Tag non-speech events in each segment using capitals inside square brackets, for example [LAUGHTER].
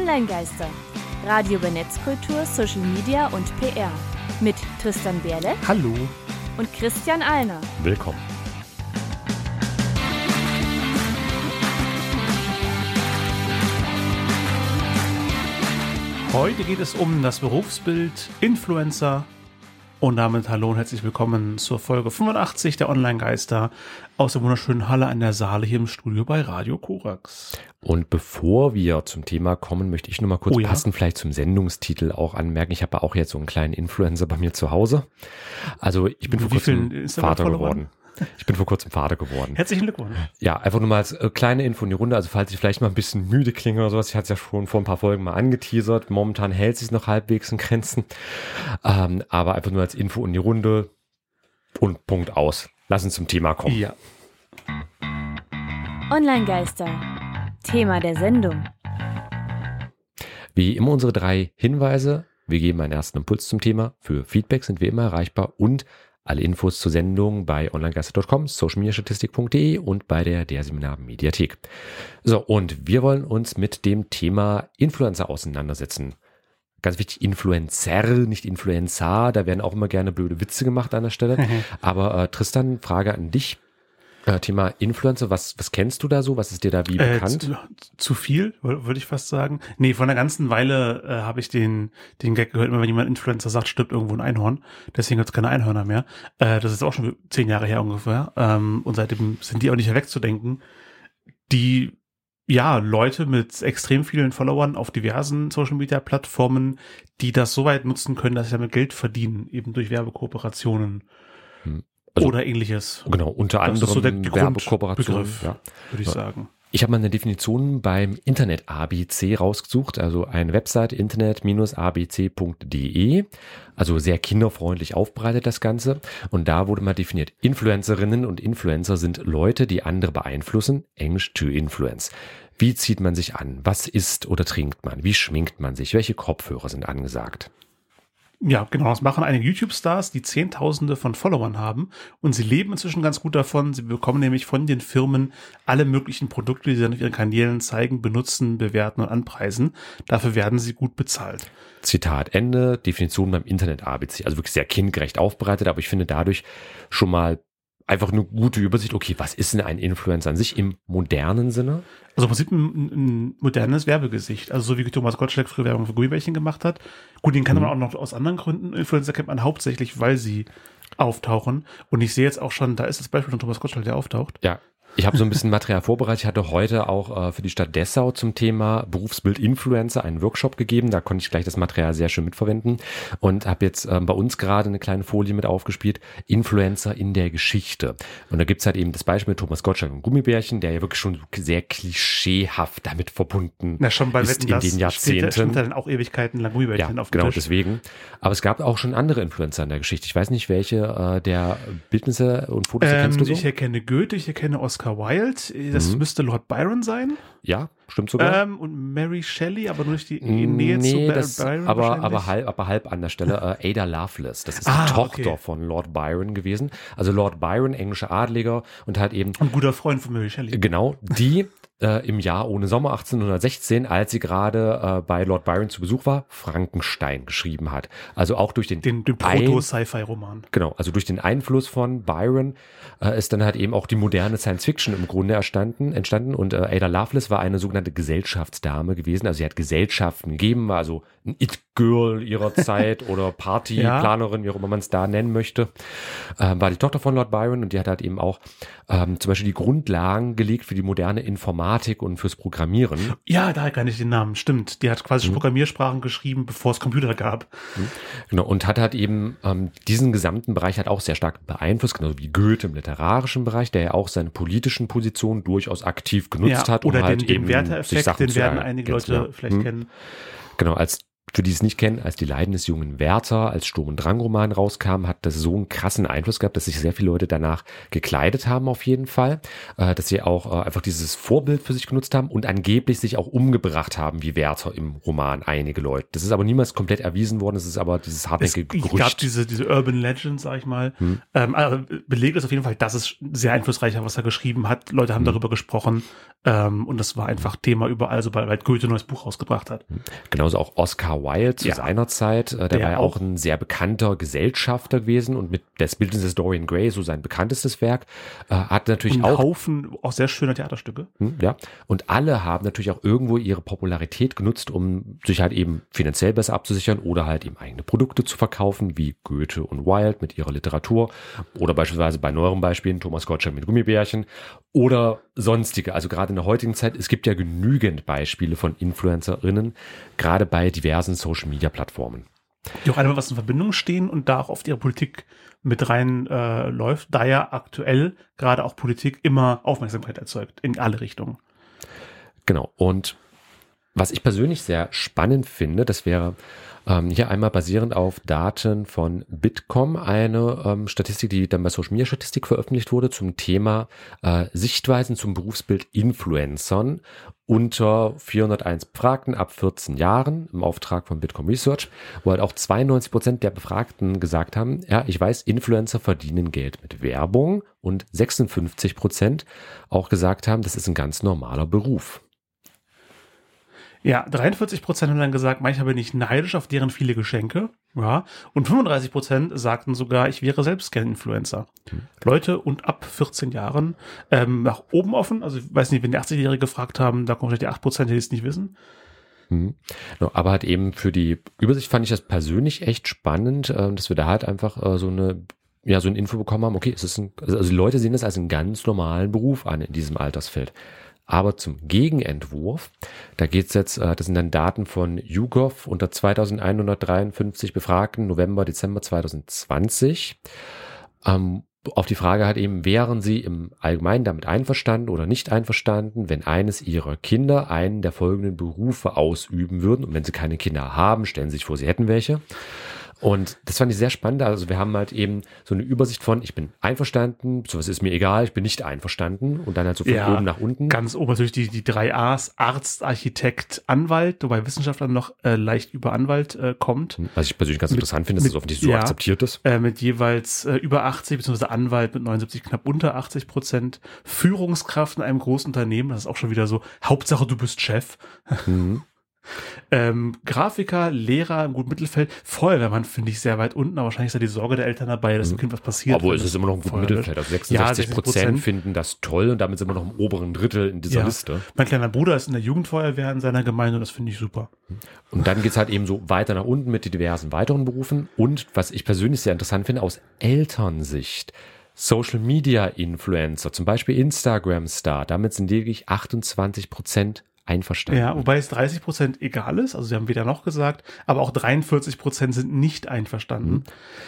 Online-Geister. Radio über Netzkultur, Social Media und PR. Mit Tristan Berle. Hallo. Und Christian Alner. Willkommen. Heute geht es um das Berufsbild Influencer. Und damit hallo und herzlich willkommen zur Folge 85 der Online-Geister aus der wunderschönen Halle an der Saale hier im Studio bei Radio Korax. Und bevor wir zum Thema kommen, möchte ich nur mal kurz Oh ja? passend vielleicht zum Sendungstitel auch anmerken. Ich habe ja auch jetzt so einen kleinen Influencer bei mir zu Hause. Also ich bin Wie vor kurzem Vater geworden. Ich bin vor kurzem Vater geworden. Herzlichen Glückwunsch. Ja, einfach nur mal als äh, kleine Info in die Runde. Also falls ich vielleicht mal ein bisschen müde klinge oder sowas, ich hatte es ja schon vor ein paar Folgen mal angeteasert. Momentan hält sich noch halbwegs in Grenzen. Ähm, aber einfach nur als Info in die Runde und Punkt aus. Lass uns zum Thema kommen. Ja. Online-Geister. Thema der Sendung. Wie immer unsere drei Hinweise. Wir geben einen ersten Impuls zum Thema. Für Feedback sind wir immer erreichbar und alle Infos zur Sendung bei onlinegeister.com, socialmediastatistik.de und bei der der Seminar Mediathek. So, und wir wollen uns mit dem Thema Influencer auseinandersetzen. Ganz wichtig, Influencer, nicht Influencer. Da werden auch immer gerne blöde Witze gemacht an der Stelle. [LAUGHS] Aber äh, Tristan, Frage an dich. Äh, Thema Influencer, was, was kennst du da so? Was ist dir da wie Äh, bekannt? zu, zu viel, wür- würde ich fast sagen. Nee, vor einer ganzen Weile äh, habe ich den, den Gag gehört, immer wenn jemand Influencer sagt, stirbt irgendwo ein Einhorn. Deswegen gibt es keine Einhörner mehr. Äh, das ist auch schon zehn Jahre her ungefähr. Ähm, und seitdem sind die auch nicht mehr wegzudenken. Die, ja, Leute mit extrem vielen Followern auf diversen Social Media Plattformen, die das so weit nutzen können, dass sie damit Geld verdienen, eben durch Werbekooperationen Also- oder ähnliches. Genau, unter Das ist anderem so der Werbekooperation. Begriff. Ja. Würde ich Ja. sagen. Ich habe mal eine Definition beim Internet ABC rausgesucht, also eine Website internet-abc.de, also sehr kinderfreundlich aufbereitet das Ganze. Und da wurde mal definiert, Influencerinnen und Influencer sind Leute, die andere beeinflussen, Englisch to influence. Wie zieht man sich an? Was isst oder trinkt man? Wie schminkt man sich? Welche Kopfhörer sind angesagt? Ja, genau. Das machen einige YouTube-Stars, die Zehntausende von Followern haben. Und sie leben inzwischen ganz gut davon. Sie bekommen nämlich von den Firmen alle möglichen Produkte, die sie dann auf ihren Kanälen zeigen, benutzen, bewerten und anpreisen. Dafür werden sie gut bezahlt. Zitat Ende, Definition beim Internet ABC. Also wirklich sehr kindgerecht aufbereitet, aber ich finde dadurch schon mal einfach eine gute Übersicht. Okay, was ist denn ein Influencer an sich im modernen Sinne? Also im Prinzip ein, ein modernes Werbegesicht. Also so wie Thomas Gottschalk früher Werbung für Gummibärchen gemacht hat. Gut, den kennt man auch noch aus anderen Gründen. Influencer kennt man hauptsächlich, weil sie auftauchen. Und ich sehe jetzt auch schon, da ist das Beispiel von Thomas Gottschalk, der auftaucht. Ja. Ich habe so ein bisschen Material vorbereitet. Ich hatte heute auch äh, für die Stadt Dessau zum Thema Berufsbild Influencer einen Workshop gegeben. Da konnte ich gleich das Material sehr schön mitverwenden und habe jetzt ähm, bei uns gerade eine kleine Folie mit aufgespielt. Influencer in der Geschichte. Und da gibt's halt eben das Beispiel mit Thomas Gottschalk und Gummibärchen, der ja wirklich schon sehr klischeehaft damit verbunden Na, schon bei ist Wetten, in das den steht, Jahrzehnten. stimmt dann auch Ewigkeiten lang Gummibärchen Ja, auf dem genau, Tisch. deswegen. Aber es gab auch schon andere Influencer in der Geschichte. Ich weiß nicht, welche äh, der Bildnisse und Fotos Ähm, kennst du so? Ich erkenne Goethe, ich erkenne Oscar Wilde. Das Mhm. müsste Lord Byron sein. ja, stimmt sogar. Ähm, und Mary Shelley, aber nur durch die Nähe zu nee, Bar- das, Byron aber, aber, halb, aber halb an der Stelle. Äh, Ada Lovelace, das ist Ah, die Tochter okay. von Lord Byron gewesen. Also Lord Byron, englischer Adliger und halt eben Ein guter Freund von Mary Shelley. Genau, die äh, im Jahr ohne Sommer 1816, als sie gerade äh, bei Lord Byron zu Besuch war, Frankenstein geschrieben hat. Also auch durch den, Den, den Proto-Sci-Fi-Roman. Genau, also durch den Einfluss von Byron äh, ist dann halt eben auch die moderne Science Fiction im Grunde erstanden, entstanden und äh, Ada Lovelace war eine sogenannte Gesellschaftsdame gewesen, also sie hat Gesellschaften gegeben, war also ein It-Girl ihrer Zeit [LAUGHS] oder Partyplanerin, wie auch immer man es da nennen möchte, ähm, war die Tochter von Lord Byron und die hat halt eben auch ähm, zum Beispiel die Grundlagen gelegt für die moderne Informatik und fürs Programmieren. Ja, daher kann ich den Namen. Stimmt. Die hat quasi Mhm. Programmiersprachen geschrieben, bevor es Computer gab. Genau, und hat halt eben ähm, diesen gesamten Bereich hat auch sehr stark beeinflusst, genauso wie Goethe im literarischen Bereich, der ja auch seine politischen Positionen durchaus aktiv genutzt ja, hat, um oder halt den, den eben sich Werther-Effekt, den werden einige Leute genau. vielleicht Hm. kennen. Genau, als für die es nicht kennen, als die Leiden des jungen Werther als Sturm- und Drang-Roman rauskam, hat das so einen krassen Einfluss gehabt, dass sich sehr viele Leute danach gekleidet haben auf jeden Fall, äh, dass sie auch äh, einfach dieses Vorbild für sich genutzt haben und angeblich sich auch umgebracht haben wie Werther im Roman einige Leute. Das ist aber niemals komplett erwiesen worden, es ist aber dieses hartnäckige es Gerücht. gab diese, diese Urban Legend, sag ich mal. Hm. Ähm, also belegt ist auf jeden Fall, dass es sehr einflussreich war, was er geschrieben hat. Leute haben hm. darüber gesprochen ähm, und das war einfach Thema überall, sobald Goethe ein neues Buch rausgebracht hat. Hm. Genauso auch Oscar Wilde zu ja. seiner Zeit. Äh, der, der war ja auch ein sehr bekannter Gesellschafter gewesen und mit das Bildnis des Dorian Gray, so sein bekanntestes Werk, äh, hat natürlich und auch. Haufen auch sehr schöner Theaterstücke. Hm, ja. Und alle haben natürlich auch irgendwo ihre Popularität genutzt, um sich halt eben finanziell besser abzusichern oder halt eben eigene Produkte zu verkaufen, wie Goethe und Wilde mit ihrer Literatur oder beispielsweise bei neueren Beispielen Thomas Gottschalk mit Gummibärchen oder sonstige. Also gerade in der heutigen Zeit, es gibt ja genügend Beispiele von Influencerinnen, gerade bei diversen Social Media Plattformen. Die auch einmal was in Verbindung stehen und da auch auf ihre Politik mit rein äh, läuft, da ja aktuell gerade auch Politik immer Aufmerksamkeit erzeugt in alle Richtungen. Genau. Und was ich persönlich sehr spannend finde, das wäre ähm, hier einmal basierend auf Daten von Bitkom, eine ähm, Statistik, die dann bei Social Media Statistik veröffentlicht wurde zum Thema äh, Sichtweisen zum Berufsbild Influencern unter 401 Befragten ab 14 Jahren im Auftrag von Bitkom Research, wo halt auch 92 Prozent der Befragten gesagt haben, ja, ich weiß, Influencer verdienen Geld mit Werbung und 56 Prozent auch gesagt haben, das ist ein ganz normaler Beruf. Ja, 43 Prozent haben dann gesagt, manchmal bin ich neidisch auf deren viele Geschenke. Ja, und 35 Prozent sagten sogar, ich wäre selbst gern Influencer. Mhm. Leute und ab 14 Jahren ähm, nach oben offen. Also ich weiß nicht, wenn die 80-Jährige gefragt haben, da kommen vielleicht die 8 Prozent, die es nicht wissen. Mhm. Aber halt eben für die Übersicht fand ich das persönlich echt spannend, äh, dass wir da halt einfach äh, so eine ja so ein Info bekommen haben. Okay, es ist ein, also die Leute sehen das als einen ganz normalen Beruf an in diesem Altersfeld. Aber zum Gegenentwurf, da geht's jetzt, äh, das sind dann Daten von YouGov unter 2153 Befragten November, Dezember 2020. Ähm, auf die Frage hat eben, wären Sie im Allgemeinen damit einverstanden oder nicht einverstanden, wenn eines Ihrer Kinder einen der folgenden Berufe ausüben würden? Und wenn Sie keine Kinder haben, stellen Sie sich vor, Sie hätten welche. Und das fand ich sehr spannend. Also wir haben halt eben so eine Übersicht von, ich bin einverstanden, sowas ist mir egal, ich bin nicht einverstanden und dann halt so von ja, oben nach unten. Ganz oben natürlich die, die drei A's, Arzt, Architekt, Anwalt, wobei Wissenschaftler noch äh, leicht über Anwalt äh, kommt. Was ich persönlich ganz mit, interessant finde, dass mit, das offensichtlich so ja, akzeptiert ist. Äh, mit jeweils äh, über 80, beziehungsweise Anwalt mit 79, knapp unter 80 Prozent. Führungskraft in einem großen Unternehmen, das ist auch schon wieder so, Hauptsache du bist Chef. Mhm. Ähm, Grafiker, Lehrer im guten Mittelfeld, Feuerwehrmann finde ich sehr weit unten, aber wahrscheinlich ist da die Sorge der Eltern dabei, dass dem mhm. Kind was passiert. Obwohl es ist immer noch ein gutes Mittelfeld. Also 66 ja, Prozent finden das toll und damit sind wir noch im oberen Drittel in dieser ja. Liste. Mein kleiner Bruder ist in der Jugendfeuerwehr in seiner Gemeinde und das finde ich super. Und dann geht es halt eben so weiter nach unten mit den diversen weiteren Berufen und was ich persönlich sehr interessant finde, aus Elternsicht. Social Media Influencer, zum Beispiel Instagram Star, damit sind lediglich 28 Prozent einverstanden. Ja, wobei es 30 Prozent egal ist, also sie haben weder noch gesagt, aber auch 43 Prozent sind nicht einverstanden. Mhm.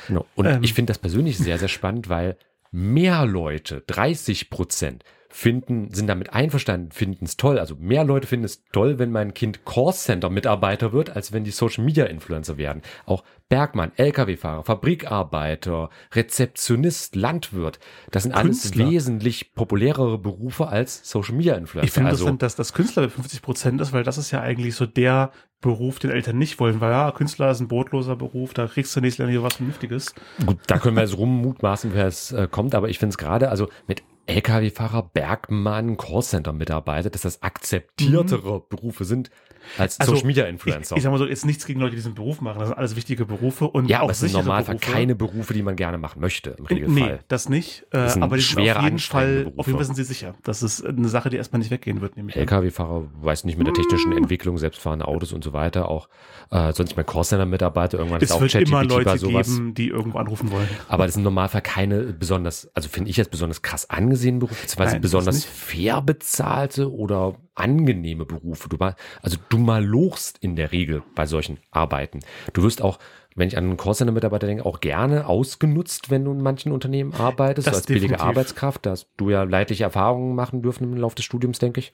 Genau. Und ähm, ich finde das persönlich sehr, sehr spannend, weil mehr Leute, 30 Prozent, finden, sind damit einverstanden, finden es toll. Also mehr Leute finden es toll, wenn mein Kind Callcenter-Mitarbeiter wird, als wenn die Social-Media-Influencer werden. Auch Bergmann, Lkw-Fahrer, Fabrikarbeiter, Rezeptionist, Landwirt, das sind Künstler. alles wesentlich populärere Berufe als Social-Media-Influencer. Ich finde also, das, dass das Künstler bei 50 Prozent ist, weil das ist ja eigentlich so der Beruf, den Eltern nicht wollen, weil ja, Künstler ist ein brotloser Beruf, da kriegst du nächstes Jahr was Vernünftiges. Gut, da können wir jetzt rummutmaßen, wer es äh, kommt, aber ich finde es gerade, also mit Lkw-Fahrer, Bergmann, Callcenter-Mitarbeiter, dass das akzeptiertere mhm. Berufe sind als also, Social Media Influencer. Ich, ich sag mal so, jetzt nichts gegen Leute, die diesen Beruf machen. Das sind alles wichtige Berufe und ja, auch aber es sind Normalfall Berufe. keine Berufe, die man gerne machen möchte im Regelfall. Nee, das nicht. Äh, das aber die sind auf jeden Fall, Berufe. auf jeden Fall sind sie sicher. Das ist eine Sache, die erstmal nicht weggehen wird. LKW-Fahrer, weiß nicht, mit der technischen Entwicklung, selbstfahrende Autos und so weiter, auch äh, sonst mein Callcenter-Mitarbeiter, irgendwann es ist auch wird immer Leute sowas. geben, die irgendwo anrufen wollen. Aber das sind Normalfall keine besonders, also finde ich jetzt besonders krass angesehene Berufe, beziehungsweise besonders fair bezahlte oder angenehme Berufe. Du mal, also du mal lochst in der Regel bei solchen Arbeiten. Du wirst auch, wenn ich an einen Callcenter-Mitarbeiter denke, auch gerne ausgenutzt, wenn du in manchen Unternehmen arbeitest, das als definitiv. billige Arbeitskraft. Da hast du ja leidliche Erfahrungen machen dürfen im Laufe des Studiums, denke ich.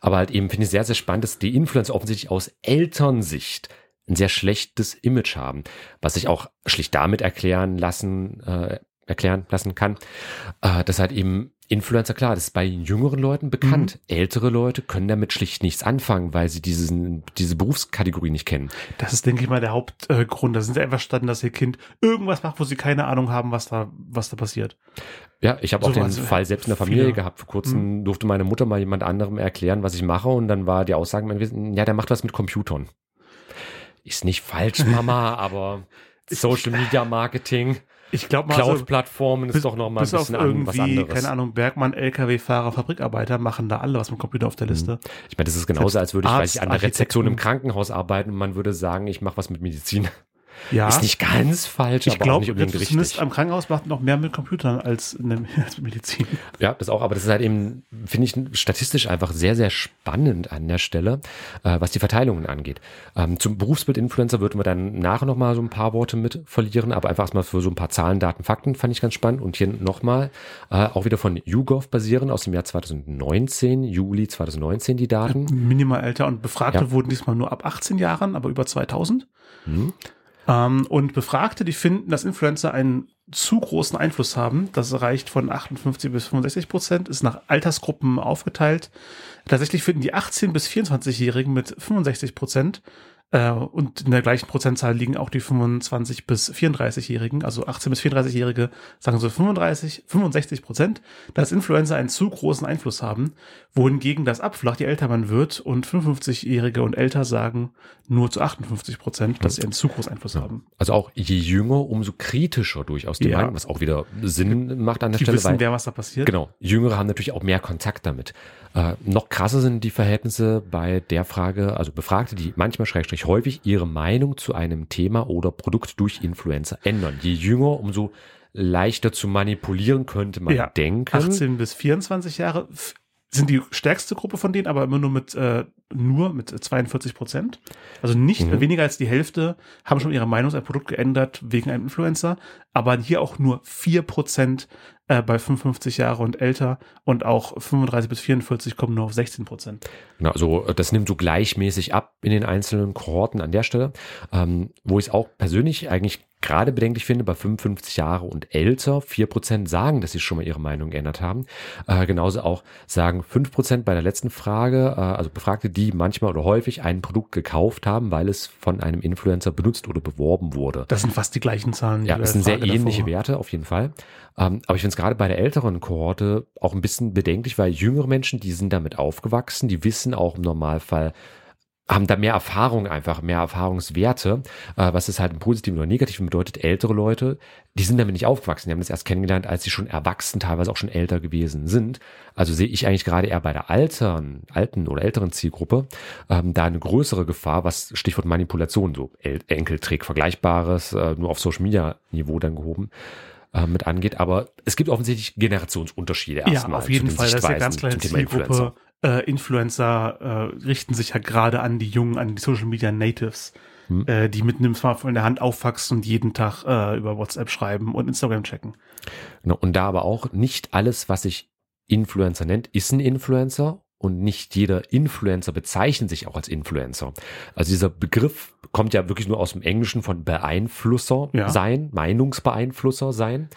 Aber halt eben finde ich sehr, sehr spannend, dass die Influencer offensichtlich aus Elternsicht ein sehr schlechtes Image haben, was sich auch schlicht damit erklären lassen, äh, erklären lassen kann, äh, dass halt eben Influencer, klar, das ist bei jüngeren Leuten bekannt. Mhm. Ältere Leute können damit schlicht nichts anfangen, weil sie diesen, diese Berufskategorie nicht kennen. Das ist, denke ich mal, der Hauptgrund. da sind sie einfach standen, dass ihr Kind irgendwas macht, wo sie keine Ahnung haben, was da, was da passiert. Ja, ich habe so, auch den also Fall selbst in der Familie viele. gehabt. Vor kurzem mhm. durfte meine Mutter mal jemand anderem erklären, was ich mache und dann war die Aussage, ja, der macht was mit Computern. Ist nicht falsch, Mama, [LAUGHS] aber Social Media Marketing. Ich glaube mal, Cloud-Plattformen also, ist doch noch mal ein bisschen an, was anderes. Keine Ahnung, Bergmann, LKW-Fahrer, Fabrikarbeiter machen da alle was mit Computer auf der mhm. Liste. Ich meine, das ist genauso, als würde ich, Arzt, weiß ich an der Rezeption im Krankenhaus arbeiten und man würde sagen, ich mache was mit Medizin. Ja. Ist nicht ganz falsch, ich aber glaub, auch nicht unbedingt richtig. Zumindest am Krankenhaus macht noch mehr mit Computern als in der [LAUGHS] als Medizin. Ja, das auch, aber das ist halt eben, finde ich, statistisch einfach sehr, sehr spannend an der Stelle, äh, was die Verteilungen angeht. Ähm, zum Berufsbild Influencer würden wir dann nachher noch mal so ein paar Worte mit verlieren, aber einfach erstmal für so ein paar Zahlen, Daten, Fakten fand ich ganz spannend. Und hier nochmal, äh, auch wieder von YouGov basieren aus dem Jahr 2019, Juli 2019 die Daten. Minimal älter und Befragte ja. wurden diesmal nur ab 18 Jahren, aber über 2000. Mhm. Ähm, und Befragte, die finden, dass Influencer einen zu großen Einfluss haben. Das reicht von 58 bis 65 Prozent, ist nach Altersgruppen aufgeteilt. Tatsächlich finden die 18 bis 24-Jährigen mit 65 Prozent und in der gleichen Prozentzahl liegen auch die 25 bis 34-Jährigen, also 18 bis 34-Jährige sagen so 35, 65 Prozent, dass Influencer einen zu großen Einfluss haben, wohingegen das abflacht, je älter man wird und 55-Jährige und älter sagen nur zu 58 Prozent, dass sie einen zu großen Einfluss ja. haben. Also auch je jünger, umso kritischer durchaus die ja. Meinung, was auch wieder Sinn macht an der die Stelle. Wissen, weil, wer was da passiert. Genau. Jüngere haben natürlich auch mehr Kontakt damit. Äh, noch krasser sind die Verhältnisse bei der Frage, also Befragte, die manchmal schrägstrich häufig ihre Meinung zu einem Thema oder Produkt durch Influencer ändern. Je jünger, umso leichter zu manipulieren könnte man ja, denken. 18 bis 24 Jahre sind die stärkste Gruppe von denen, aber immer nur mit äh, nur mit 42 Prozent. Also nicht mhm. weniger als die Hälfte haben schon ihre Meinung zu einem Produkt geändert wegen einem Influencer, aber hier auch nur vier Prozent äh, bei 55 Jahre und älter und auch 35 bis 44 kommen nur auf 16 Prozent. Genau, also das nimmt so gleichmäßig ab in den einzelnen Kohorten an der Stelle, ähm, wo ich es auch persönlich eigentlich gerade bedenklich finde, bei 55 Jahre und älter, 4% sagen, dass sie schon mal ihre Meinung geändert haben. Äh, genauso auch sagen 5% bei der letzten Frage, äh, also Befragte, die manchmal oder häufig ein Produkt gekauft haben, weil es von einem Influencer benutzt oder beworben wurde. Das sind fast die gleichen Zahlen. Ja, das sind sehr ähnliche davor. Werte auf jeden Fall. Ähm, aber ich finde es gerade bei der älteren Kohorte auch ein bisschen bedenklich, weil jüngere Menschen, die sind damit aufgewachsen, die wissen auch im Normalfall, haben da mehr Erfahrung einfach, mehr Erfahrungswerte, äh, was es halt im Positiven oder Negativen bedeutet. Ältere Leute, die sind damit nicht aufgewachsen, die haben das erst kennengelernt, als sie schon erwachsen, teilweise auch schon älter gewesen sind. Also sehe ich eigentlich gerade eher bei der alteren, alten oder älteren Zielgruppe ähm, da eine größere Gefahr, was Stichwort Manipulation, so El Enkeltrick, Vergleichbares, äh, nur auf Social Media Niveau dann gehoben äh, mit angeht. Aber es gibt offensichtlich Generationsunterschiede erstmal. Ja, auf jeden Fall. Das ist ja ganz kleine Zielgruppe äh, Influencer äh, richten sich ja gerade an die Jungen, an die Social Media Natives, hm. äh, die mit einem Smartphone in der Hand aufwachsen und jeden Tag äh, über WhatsApp schreiben und Instagram checken. Genau, und da aber auch nicht alles, was sich Influencer nennt, ist ein Influencer und nicht jeder Influencer bezeichnet sich auch als Influencer. Also dieser Begriff kommt ja wirklich nur aus dem Englischen von Beeinflusser ja. sein, Meinungsbeeinflusser sein.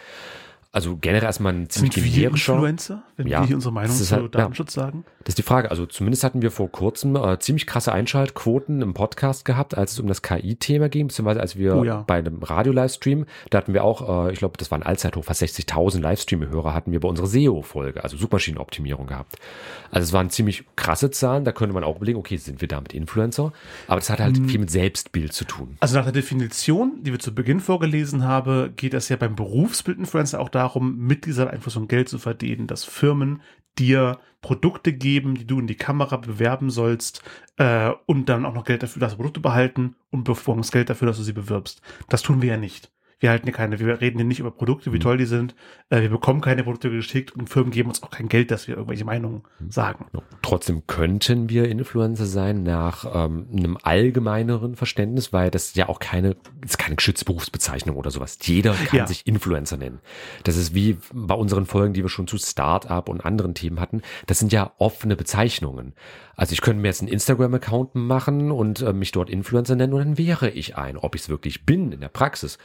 Also generell erstmal ein ziemlich generischer. Influencer, wenn ja, wir hier unsere Meinung zu halt, Datenschutz ja, sagen? Das ist die Frage. Also zumindest hatten wir vor kurzem äh, ziemlich krasse Einschaltquoten im Podcast gehabt, als es um das KI-Thema ging, beziehungsweise als wir oh ja. bei einem Radio-Livestream, da hatten wir auch, äh, ich glaube, das war ein Allzeithoch, fast 60.000 Livestream-Hörer hatten wir bei unserer SEO-Folge, also Suchmaschinenoptimierung gehabt. Also es waren ziemlich krasse Zahlen, da könnte man auch überlegen, okay, sind wir damit Influencer? Aber das hat halt hm. viel mit Selbstbild zu tun. Also nach der Definition, die wir zu Beginn vorgelesen haben, geht es ja beim Berufsbild Influencer auch darum, mit dieser Beeinflussung Geld zu verdienen, dass Firmen dir Produkte geben, die du in die Kamera bewerben sollst äh, und dann auch noch Geld dafür, dass du Produkte behalten und bevormst Geld dafür, dass du sie bewirbst. Das tun wir ja nicht. Wir halten hier keine, wir reden hier nicht über Produkte, wie Mhm. toll die sind, äh, wir bekommen keine Produkte geschickt und Firmen geben uns auch kein Geld, dass wir irgendwelche Meinungen Mhm. sagen. Trotzdem könnten wir Influencer sein nach ähm, einem allgemeineren Verständnis, weil das ja auch keine, ist keine geschützte Berufsbezeichnung oder sowas. Jeder kann Ja. sich Influencer nennen. Das ist wie bei unseren Folgen, die wir schon zu Startup und anderen Themen hatten. Das sind ja offene Bezeichnungen. Also ich könnte mir jetzt einen Instagram-Account machen und äh, mich dort Influencer nennen und dann wäre ich ein. Ob ich es wirklich bin in der Praxis,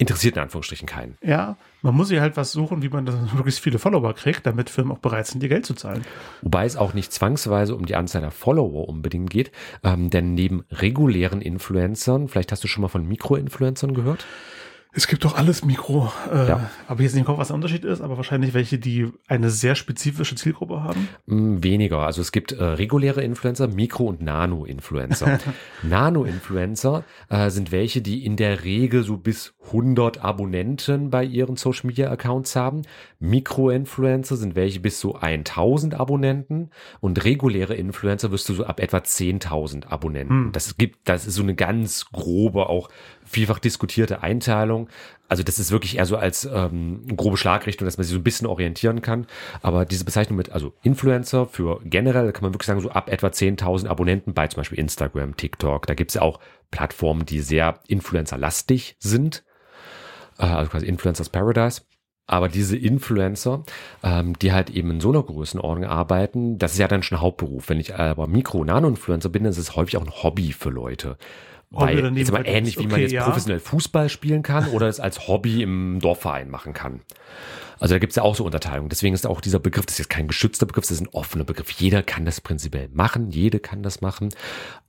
interessiert in Anführungsstrichen keinen. Ja, man muss sich halt was suchen, wie man das möglichst viele Follower kriegt, damit Firmen auch bereit sind, dir Geld zu zahlen. Wobei es auch nicht zwangsweise um die Anzahl der Follower unbedingt geht, ähm, denn neben regulären Influencern, vielleicht hast du schon mal von Mikroinfluencern gehört, Es gibt doch alles Mikro. Äh, Ja. Ich jetzt nicht im Kopf, was der Unterschied ist, aber wahrscheinlich welche, die eine sehr spezifische Zielgruppe haben. Hm, Weniger. Also es gibt äh, reguläre Influencer, Mikro- und Nano-Influencer. [LAUGHS] Nano-Influencer äh, sind welche, die in der Regel so bis 100 Abonnenten bei ihren Social-Media-Accounts haben. Mikro-Influencer sind welche bis so 1000 Abonnenten und reguläre Influencer wirst du so ab etwa 10.000 Abonnenten. Hm. Das gibt, das ist so eine ganz grobe, auch vielfach diskutierte Einteilung. Also das ist wirklich eher so als ähm, grobe Schlagrichtung, dass man sich so ein bisschen orientieren kann. Aber diese Bezeichnung mit, also Influencer für generell, kann man wirklich sagen, so ab etwa 10.000 Abonnenten bei zum Beispiel Instagram, TikTok. Da gibt es ja auch Plattformen, die sehr Influencer-lastig sind. Äh, also quasi Influencers Paradise. Aber diese Influencer, ähm, die halt eben in so einer Größenordnung arbeiten, das ist ja dann schon Hauptberuf. Wenn ich aber Mikro- und Nano-Influencer bin, dann ist es häufig auch ein Hobby für Leute. Weil, jetzt mal Nebenverdienst. ähnlich wie man Okay, jetzt ja. professionell Fußball spielen kann oder es als Hobby im Dorfverein machen kann. Also da gibt es ja auch so Unterteilungen. Deswegen ist auch dieser Begriff, das ist jetzt kein geschützter Begriff, das ist ein offener Begriff. Jeder kann das prinzipiell machen, jede kann das machen.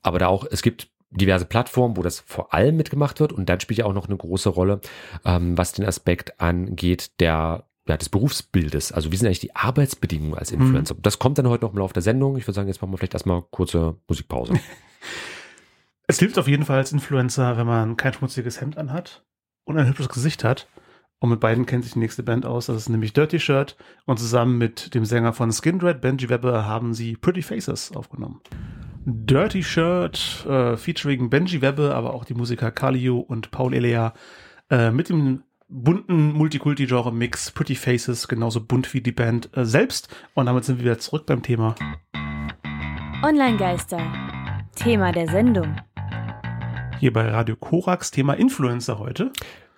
Aber da auch, es gibt diverse Plattformen, wo das vor allem mitgemacht wird und dann spielt ja auch noch eine große Rolle, ähm, was den Aspekt angeht, der ja, des Berufsbildes. Also wie sind eigentlich die Arbeitsbedingungen als Influencer? Das kommt dann heute noch im Laufe der Sendung. Ich würde sagen, jetzt machen wir vielleicht erstmal kurze Musikpause. [LAUGHS] Es hilft auf jeden Fall als Influencer, wenn man kein schmutziges Hemd anhat und ein hübsches Gesicht hat. Und mit beiden kennt sich die nächste Band aus. Das ist nämlich Dirty Shirt. Und zusammen mit dem Sänger von Skindred, Benji Webber, haben sie Pretty Faces aufgenommen. Dirty Shirt, äh, featuring Benji Webber, aber auch die Musiker Kalio und Paul Elea, äh, mit dem bunten Multikulti-Genre-Mix Pretty Faces, genauso bunt wie die Band äh, selbst. Und damit sind wir wieder zurück beim Thema. Online-Geister. Thema der Sendung. Hier bei Radio Korax, Thema Influencer heute.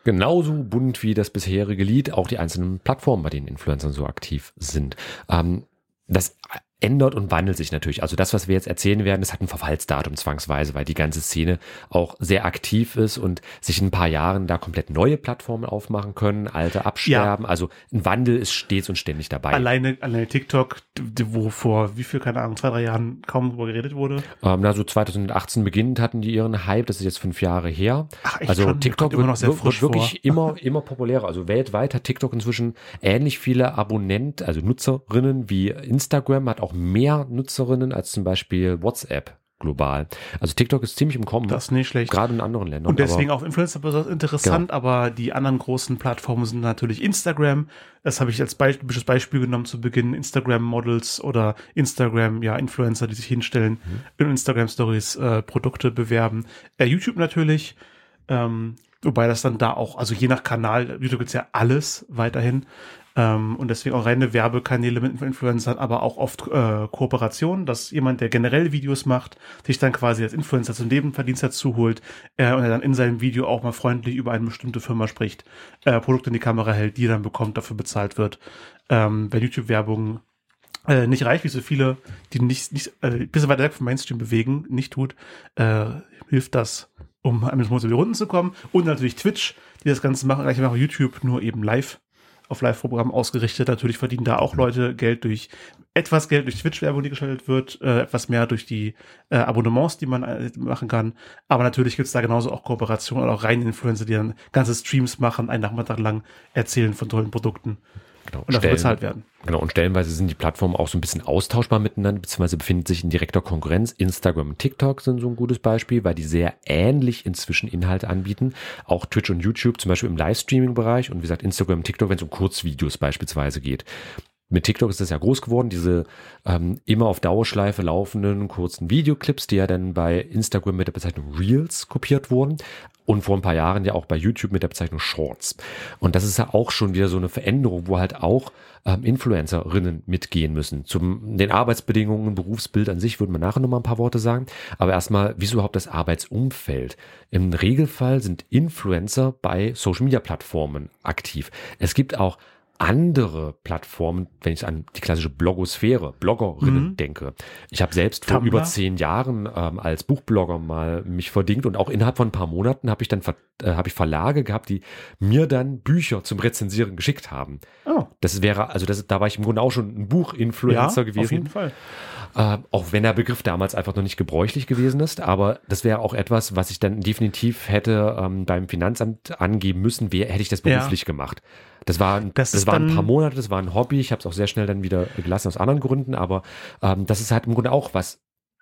Genauso bunt wie das bisherige Lied, auch die einzelnen Plattformen, bei denen Influencer so aktiv sind. Ähm, das ändert und wandelt sich natürlich. Also das, was wir jetzt erzählen werden, das hat ein Verfallsdatum zwangsweise, weil die ganze Szene auch sehr aktiv ist und sich in ein paar Jahren da komplett neue Plattformen aufmachen können, alte absterben. Also ein Wandel ist stets und ständig dabei. Alleine, alleine TikTok, wo vor wie viel, keine Ahnung, zwei, drei Jahren kaum drüber geredet wurde. Ähm, na, so 2018 beginnend hatten die ihren Hype, das ist jetzt fünf Jahre her. Ach, echt also schon? TikTok Kommt immer wird, noch sehr wird, frisch wird wirklich immer, immer populärer. Also weltweit hat TikTok inzwischen ähnlich viele Abonnenten, also Nutzerinnen wie Instagram, hat auch mehr Nutzerinnen als zum Beispiel WhatsApp global. Also TikTok ist ziemlich im Kommen, Das ist nicht schlecht. gerade in anderen Ländern. Und deswegen auch Influencer besonders interessant, aber die anderen großen Plattformen sind natürlich Instagram. Das habe ich als Be typisches Beispiel genommen zu Beginn. Instagram-Models oder Instagram, ja, Influencer, die sich hinstellen, in Instagram-Stories äh, Produkte bewerben. Äh, YouTube natürlich. Ähm, wobei das dann da auch, also je nach Kanal, YouTube gibt's ja alles weiterhin. Ähm, und deswegen auch reine Werbekanäle mit Influencern, aber auch oft äh, Kooperationen, dass jemand, der generell Videos macht, sich dann quasi als Influencer zum Nebenverdienst dazu holt äh, und er dann in seinem Video auch mal freundlich über eine bestimmte Firma spricht, äh, Produkte in die Kamera hält, die er dann bekommt, dafür bezahlt wird. Ähm, wenn YouTube-Werbung äh, nicht reicht, wie so viele, die nicht, nicht äh, ein bisschen weiter weg vom Mainstream bewegen, nicht tut, äh, hilft das, um am Monat über die Runden zu kommen. Und natürlich Twitch, die das Ganze machen, gleich machen YouTube nur eben live auf Live-Programm ausgerichtet. Natürlich verdienen da auch Leute Geld durch etwas Geld durch Twitch-Werbung, die geschaltet wird, äh, etwas mehr durch die äh, Abonnements, die man äh, machen kann. Aber natürlich gibt's da genauso auch Kooperationen oder auch reine Influencer, die dann ganze Streams machen, einen Nachmittag lang erzählen von tollen Produkten genau, und dafür bezahlt werden. Genau, und stellenweise sind die Plattformen auch so ein bisschen austauschbar miteinander, beziehungsweise befinden sich in direkter Konkurrenz. Instagram und TikTok sind so ein gutes Beispiel, weil die sehr ähnlich inzwischen Inhalte anbieten. Auch Twitch und YouTube zum Beispiel im Livestreaming-Bereich und wie gesagt Instagram und TikTok, wenn es um Kurzvideos beispielsweise geht. Mit TikTok ist das ja groß geworden, diese ähm, immer auf Dauerschleife laufenden kurzen Videoclips, die ja dann bei Instagram mit der Bezeichnung Reels kopiert wurden und vor ein paar Jahren ja auch bei YouTube mit der Bezeichnung Shorts. Und das ist ja auch schon wieder so eine Veränderung, wo halt auch ähm, Influencerinnen mitgehen müssen. Zum den Arbeitsbedingungen, Berufsbild an sich würden wir nachher nochmal ein paar Worte sagen. Aber erstmal, wie ist überhaupt das Arbeitsumfeld? Im Regelfall sind Influencer bei Social Media Plattformen aktiv. Es gibt auch andere Plattformen, wenn ich an die klassische Blogosphäre, Bloggerinnen mhm. denke. Ich habe selbst vor über zehn Jahren ähm, als Buchblogger mal mich verdingt und auch innerhalb von ein paar Monaten habe ich dann äh, habe ich Verlage gehabt, die mir dann Bücher zum Rezensieren geschickt haben. Oh. Das wäre also das, da war ich im Grunde auch schon ein Buchinfluencer ja, gewesen. Auf jeden Fall. Äh, auch wenn der Begriff damals einfach noch nicht gebräuchlich gewesen ist, aber das wäre auch etwas, was ich dann definitiv hätte ähm, beim Finanzamt angeben müssen, wäre, hätte ich das beruflich ja. gemacht. Das war, das, das war ein paar Monate, das war ein Hobby. Ich habe es auch sehr schnell dann wieder gelassen aus anderen Gründen, aber ähm, das ist halt im Grunde auch was.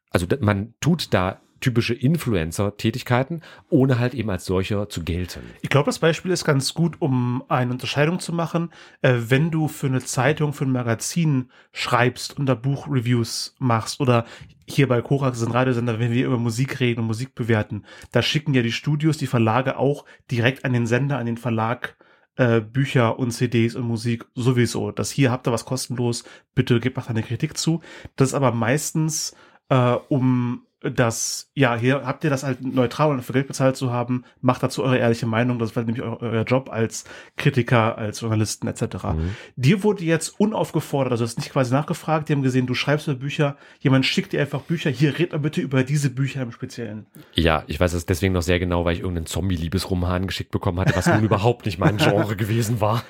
Also man tut da typische Influencer-Tätigkeiten, ohne halt eben als solcher zu gelten. Ich glaube, das Beispiel ist ganz gut, um eine Unterscheidung zu machen. Äh, wenn du für eine Zeitung, für ein Magazin schreibst und da Buchreviews machst oder hier bei Korax sind Radiosender, wenn wir über Musik reden und Musik bewerten, da schicken ja die Studios, die Verlage auch direkt an den Sender, an den Verlag äh, Bücher und CDs und Musik sowieso. Das hier habt ihr was kostenlos, bitte gebt mal eine Kritik zu. Das ist aber meistens äh, um dass, ja, hier habt ihr das halt neutral und für Geld bezahlt zu haben, macht dazu eure ehrliche Meinung, das war nämlich euer, euer Job als Kritiker, als Journalisten etc. Mhm. Dir wurde jetzt unaufgefordert, also hast nicht quasi nachgefragt, die haben gesehen, du schreibst über Bücher, jemand schickt dir einfach Bücher, hier red mal bitte über diese Bücher im Speziellen. Ja, ich weiß es deswegen noch sehr genau, weil ich irgendeinen Zombie-Liebesroman geschickt bekommen hatte, was nun [LAUGHS] überhaupt nicht mein Genre gewesen war.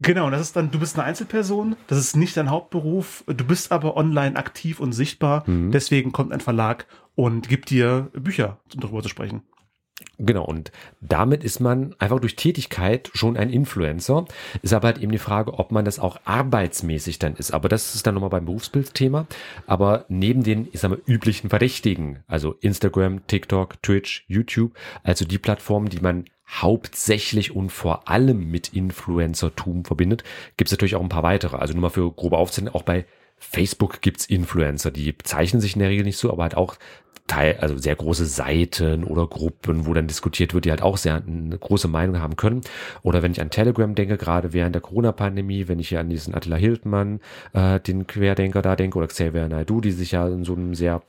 Genau, und das ist dann, du bist eine Einzelperson, das ist nicht dein Hauptberuf, du bist aber online aktiv und sichtbar, mhm. deswegen kommt ein Verlag und gibt dir Bücher, um darüber zu sprechen. Genau, und damit ist man einfach durch Tätigkeit schon ein Influencer. Ist aber halt eben die Frage, ob man das auch arbeitsmäßig dann ist. Aber das ist dann nochmal beim Berufsbildthema. Aber neben den, ich sag mal, üblichen Verdächtigen, also Instagram, TikTok, Twitch, YouTube, also die Plattformen, die man hauptsächlich und vor allem mit Influencertum verbindet, gibt es natürlich auch ein paar weitere. Also nur mal für grobe Aufzählung, auch bei Facebook gibt's Influencer, die bezeichnen sich in der Regel nicht so, aber halt auch Teil, also sehr große Seiten oder Gruppen, wo dann diskutiert wird, die halt auch sehr eine große Meinung haben können. Oder wenn ich an Telegram denke, gerade während der Corona-Pandemie, wenn ich hier an diesen Attila Hildmann, äh, den Querdenker da denke, oder Xavier Naidu, die sich ja in so einem sehr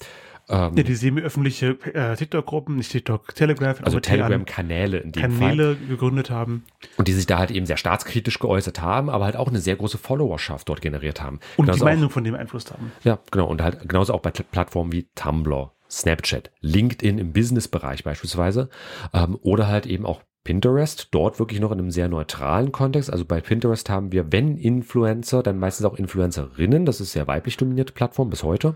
ähm, ja, die semi-öffentliche äh, TikTok-Gruppen, nicht TikTok, Telegram, also Telegram-Kanäle in dem Kanäle Fall. gegründet haben. Und die sich da halt eben sehr staatskritisch geäußert haben, aber halt auch eine sehr große Followerschaft dort generiert haben. Und genauso die Meinung auch, von dem beeinflusst haben. Ja, genau. Und halt genauso auch bei Plattformen wie Tumblr, Snapchat, LinkedIn im Business-Bereich beispielsweise ähm, oder halt eben auch Pinterest, dort wirklich noch in einem sehr neutralen Kontext. Also bei Pinterest haben wir, wenn Influencer, dann meistens auch Influencerinnen. Das ist sehr weiblich dominierte Plattform bis heute.